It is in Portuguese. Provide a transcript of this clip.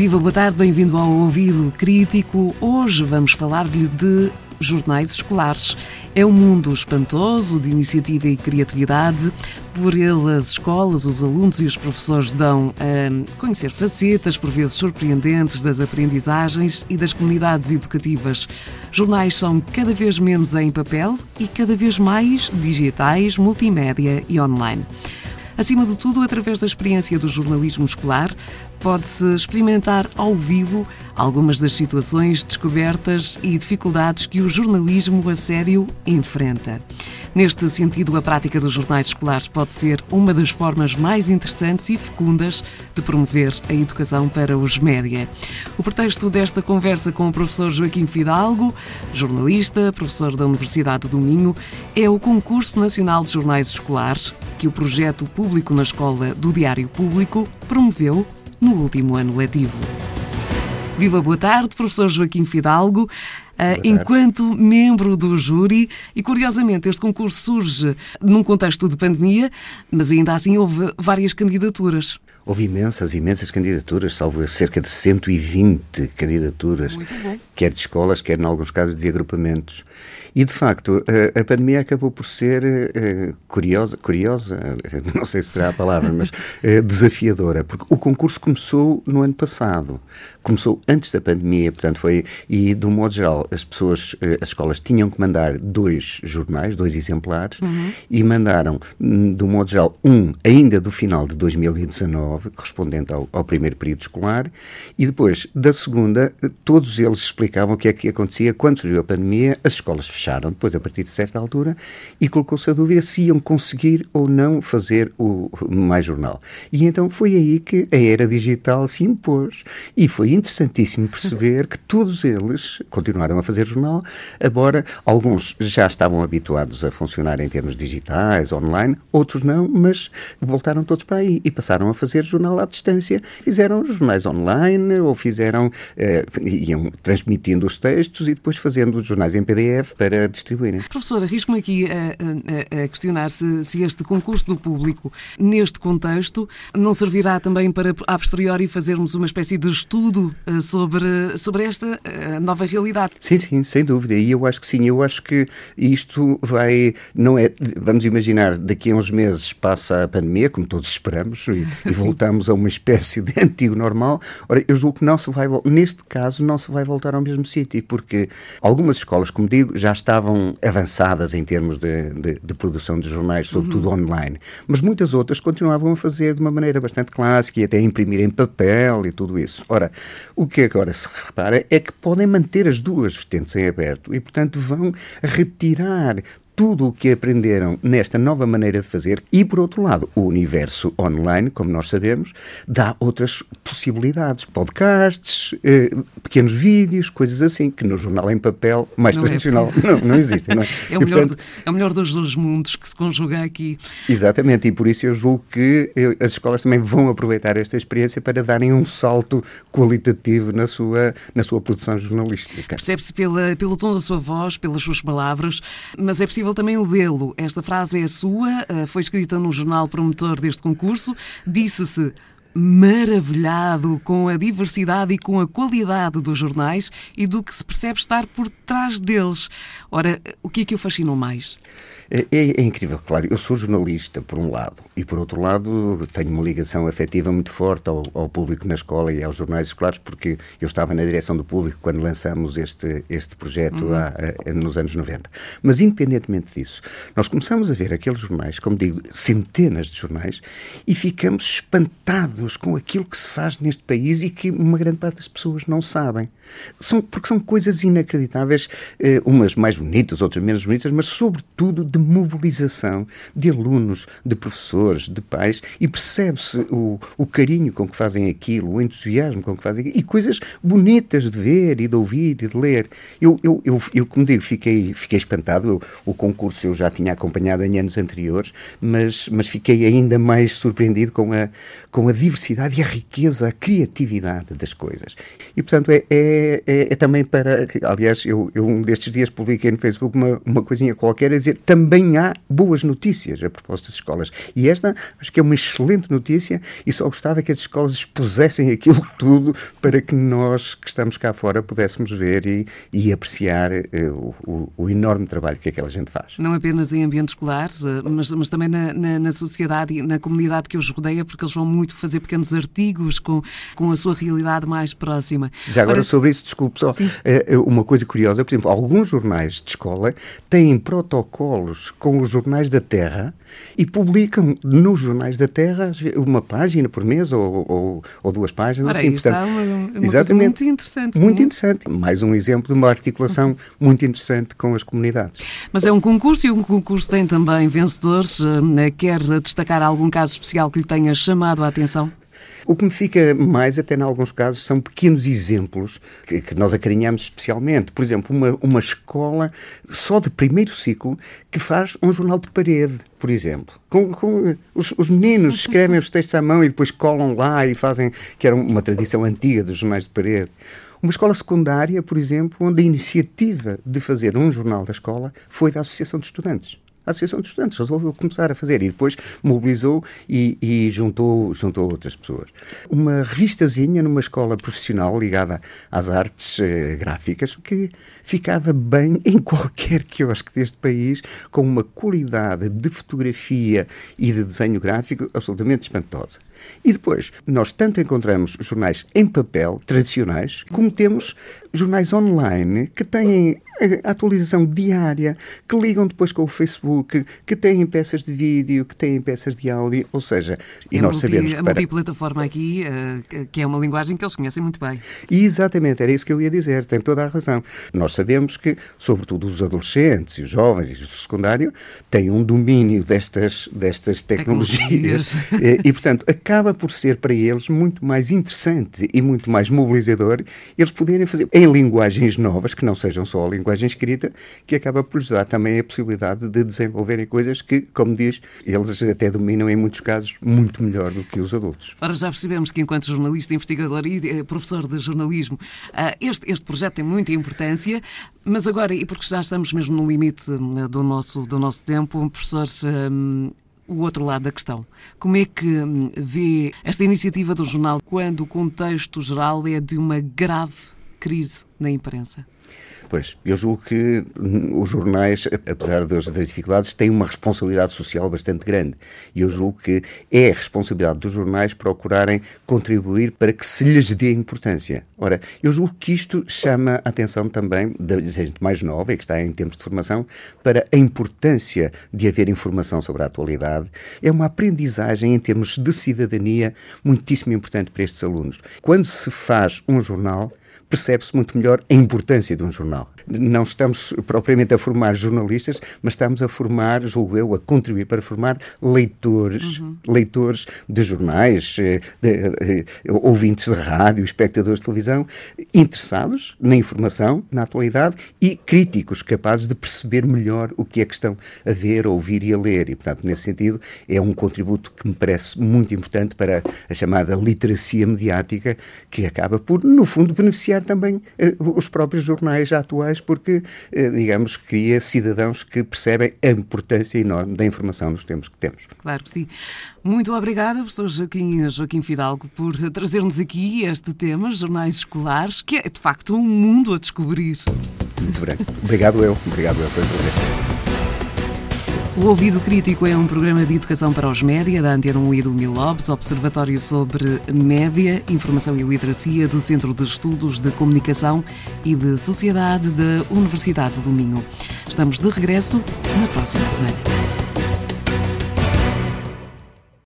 Viva, boa tarde, bem-vindo ao Ouvido Crítico. Hoje vamos falar-lhe de jornais escolares. É um mundo espantoso de iniciativa e criatividade. Por ele, as escolas, os alunos e os professores dão a conhecer facetas, por vezes surpreendentes, das aprendizagens e das comunidades educativas. Jornais são cada vez menos em papel e cada vez mais digitais, multimédia e online. Acima de tudo, através da experiência do jornalismo escolar, pode-se experimentar ao vivo algumas das situações, descobertas e dificuldades que o jornalismo a sério enfrenta. Neste sentido, a prática dos jornais escolares pode ser uma das formas mais interessantes e fecundas de promover a educação para os média. O pretexto desta conversa com o professor Joaquim Fidalgo, jornalista, professor da Universidade do Minho, é o Concurso Nacional de Jornais Escolares, que o projeto Público na Escola do Diário Público promoveu no último ano letivo. Viva, boa tarde, professor Joaquim Fidalgo. Uh, enquanto membro do júri, e curiosamente este concurso surge num contexto de pandemia, mas ainda assim houve várias candidaturas. Houve imensas, imensas candidaturas, salvo cerca de 120 candidaturas, quer de escolas, quer em alguns casos de agrupamentos. E de facto, a, a pandemia acabou por ser uh, curiosa, curiosa, não sei se será a palavra, mas uh, desafiadora, porque o concurso começou no ano passado, começou antes da pandemia, portanto foi, e de um modo geral, as pessoas, uh, as escolas tinham que mandar dois jornais, dois exemplares, uhum. e mandaram, hum, de um modo geral, um ainda do final de 2019, correspondente ao, ao primeiro período escolar, e depois, da segunda, todos eles explicavam o que é que acontecia quando surgiu a pandemia, as escolas fecharam depois a partir de certa altura e colocou-se a dúvida se iam conseguir ou não fazer o mais jornal. E então foi aí que a era digital se impôs e foi interessantíssimo perceber que todos eles continuaram a fazer jornal, embora alguns já estavam habituados a funcionar em termos digitais, online, outros não, mas voltaram todos para aí e passaram a fazer jornal à distância. Fizeram jornais online ou fizeram, eh, iam transmitindo os textos e depois fazendo os jornais em PDF para distribuírem. Professor, arrisco-me aqui a, a, a questionar se, se, este concurso do público, neste contexto, não servirá também para, a posteriori, fazermos uma espécie de estudo eh, sobre, sobre esta eh, nova realidade. Sim, sim, sem dúvida. E eu acho que sim. Eu acho que isto vai. Não é. Vamos imaginar, daqui a uns meses passa a pandemia, como todos esperamos, e, e voltamos a uma espécie de antigo normal. Ora, eu julgo que não se vai. Neste caso, não se vai voltar ao mesmo sítio, porque algumas escolas, como digo, já estavam avançadas em termos de, de, de produção de jornais, sobretudo uhum. online, mas muitas outras continuavam a fazer de uma maneira bastante clássica e até imprimir em papel e tudo isso. Ora, o que agora se repara é que podem manter as duas vertentes em aberto e, portanto, vão retirar tudo o que aprenderam nesta nova maneira de fazer e, por outro lado, o universo online, como nós sabemos, dá outras possibilidades. Podcasts, eh, pequenos vídeos, coisas assim, que no jornal em papel mais não é tradicional é não, não existem. Não é? É, o melhor, portanto, é o melhor dos dois mundos que se conjuga aqui. Exatamente, e por isso eu julgo que eh, as escolas também vão aproveitar esta experiência para darem um salto qualitativo na sua, na sua produção jornalística. Percebe-se pelo tom da sua voz, pelas suas palavras, mas é possível também lê-lo. Esta frase é sua, eh, foi escrita no jornal promotor deste concurso. Disse-se maravilhado com a diversidade e com a qualidade dos jornais e do que se percebe estar por trás deles. Ora, o que é que o fascinou mais? É, é, é, incrível, claro. Eu sou jornalista, por um lado, e por outro lado, tenho uma ligação afetiva muito forte ao, ao, público na escola e aos jornais escolares, porque eu estava na direção do público quando lançamos este, este projeto uhum. há, há, nos anos 90. Mas, independentemente disso, nós começamos a ver aqueles jornais, como digo, centenas de jornais, e ficamos espantados com aquilo que se faz neste país e que uma grande parte das pessoas não sabem. São, porque são coisas inacreditáveis, eh, umas mais bonitas, outras menos bonitas, mas, sobretudo, de mobilização de alunos, de professores, de pais, e percebe-se o, o carinho com que fazem aquilo, o entusiasmo com que fazem aquilo, e coisas bonitas de ver e de ouvir e de ler. Eu, eu, eu, eu como digo, fiquei, fiquei espantado. Eu, o concurso eu já tinha acompanhado em anos anteriores, mas, mas fiquei ainda mais surpreendido com a, com a diversidade e a riqueza, a criatividade das coisas. E, portanto, é, é, é, é também para. Aliás, eu, eu um destes dias publiquei no Facebook uma, uma coisinha qualquer a dizer também também há boas notícias a propósito das escolas. E esta acho que é uma excelente notícia e só gostava que as escolas expusessem aquilo tudo para que nós que estamos cá fora pudéssemos ver e, e apreciar uh, o, o, enorme trabalho que aquela gente faz. Não apenas em ambientes escolares, eh, mas, mas também na, na, na, sociedade e na comunidade que os rodeia, porque eles vão muito fazer pequenos artigos com, com a sua realidade mais próxima. Já agora, Ora, sobre isso, desculpe só, uh, uma coisa curiosa, por exemplo, alguns jornais de escola têm protocolos com os jornais da Terra e publicam nos jornais da Terra uma página por mês ou, ou, ou duas páginas. Ora, assim, portanto, é uma, uma exatamente, muito interessante. Muito interessante. Mais um exemplo de uma articulação muito interessante com as comunidades. Mas é um concurso e um concurso tem também vencedores. Eh, quer destacar algum caso especial que lhe tenha chamado a atenção? O que me fica mais, até em alguns casos, são pequenos exemplos que, que nós acarinhamos especialmente. Por exemplo, uma, uma escola só de primeiro ciclo que faz um jornal de parede, por exemplo. Com, com os, os, meninos escrevem os textos à mão e depois colam lá e fazem, que era uma tradição antiga dos jornais de parede. Uma escola secundária, por exemplo, onde a iniciativa de fazer um jornal da escola foi da Associação de Estudantes Associação de Estudantes resolveu começar a fazer e depois mobilizou e, e, juntou, juntou outras pessoas. Uma revistazinha numa escola profissional ligada às artes eh, gráficas que ficava bem em qualquer quiosque deste país com uma qualidade de fotografia e de desenho gráfico absolutamente espantosa. E depois, nós tanto encontramos jornais em papel, tradicionais, como temos jornais online que têm atualização diária, que ligam depois com o Facebook, que têm peças de vídeo, que têm peças de áudio, ou seja, e é nós multi, sabemos que. A para... multiplataforma aqui, uh, que é uma linguagem que eles conhecem muito bem. E exatamente, era isso que eu ia dizer, tem toda a razão. Nós sabemos que, sobretudo os adolescentes e os jovens e os do secundário, têm um domínio destas, destas tecnologias, tecnologias. e, portanto, acaba por ser para eles muito mais interessante e muito mais mobilizador eles poderem fazer em linguagens novas, que não sejam só a linguagem escrita, que acaba por lhes dar também a possibilidade de desenvolverem coisas que, como diz, eles até dominam em muitos casos muito melhor do que os adultos. Ora, já percebemos que enquanto jornalista, investigador e eh, professor de jornalismo, ah, este, este projeto tem muita importância, mas agora, e porque já estamos mesmo no limite eh, do nosso, do nosso tempo, professor, um, o outro lado da questão. Como é que hum, vê esta iniciativa do jornal quando o contexto geral é de uma grave crise na imprensa? Pois, eu julgo que os jornais, apesar das, dificuldades, têm uma responsabilidade social bastante grande. E eu julgo que é a responsabilidade dos jornais procurarem contribuir para que se lhes dê importância. Ora, eu julgo que isto chama a atenção também da gente mais nova e que está em tempos de formação para a importância de haver informação sobre a atualidade. É uma aprendizagem em termos de cidadania muitíssimo importante para estes alunos. Quando se faz um jornal, percebe-se muito melhor a importância de um jornal. Não estamos propriamente a formar jornalistas, mas estamos a formar, julgo eu, a contribuir para formar leitores, uhum. leitores de jornais, eh, de, de, eh, de, ouvintes de rádio, espectadores de televisão, interessados na informação, na atualidade e críticos, capazes de perceber melhor o que é que estão a ver, a ouvir e a ler. E, portanto, nesse sentido, é um contributo que me parece muito importante para a chamada literacia mediática, que acaba por, no fundo, beneficiar também eh, os próprios jornais atuais, porque, eh, digamos, cria cidadãos que percebem a importância enorme da informação nos tempos que temos. Claro que sim. Muito obrigada, professor Joaquim, Joaquim Fidalgo, por trazer-nos aqui este tema, jornais escolares, que é de facto um mundo a descobrir. Muito bem. Obrigado eu. Obrigado eu. Foi um prazer. O Ouvido Crítico é um programa de educação para os média da Antena 1 e do Milobs, Observatório sobre Média, Informação e Literacia do Centro de Estudos de Comunicação e de Sociedade da Universidade do Minho. Estamos de regresso na próxima semana.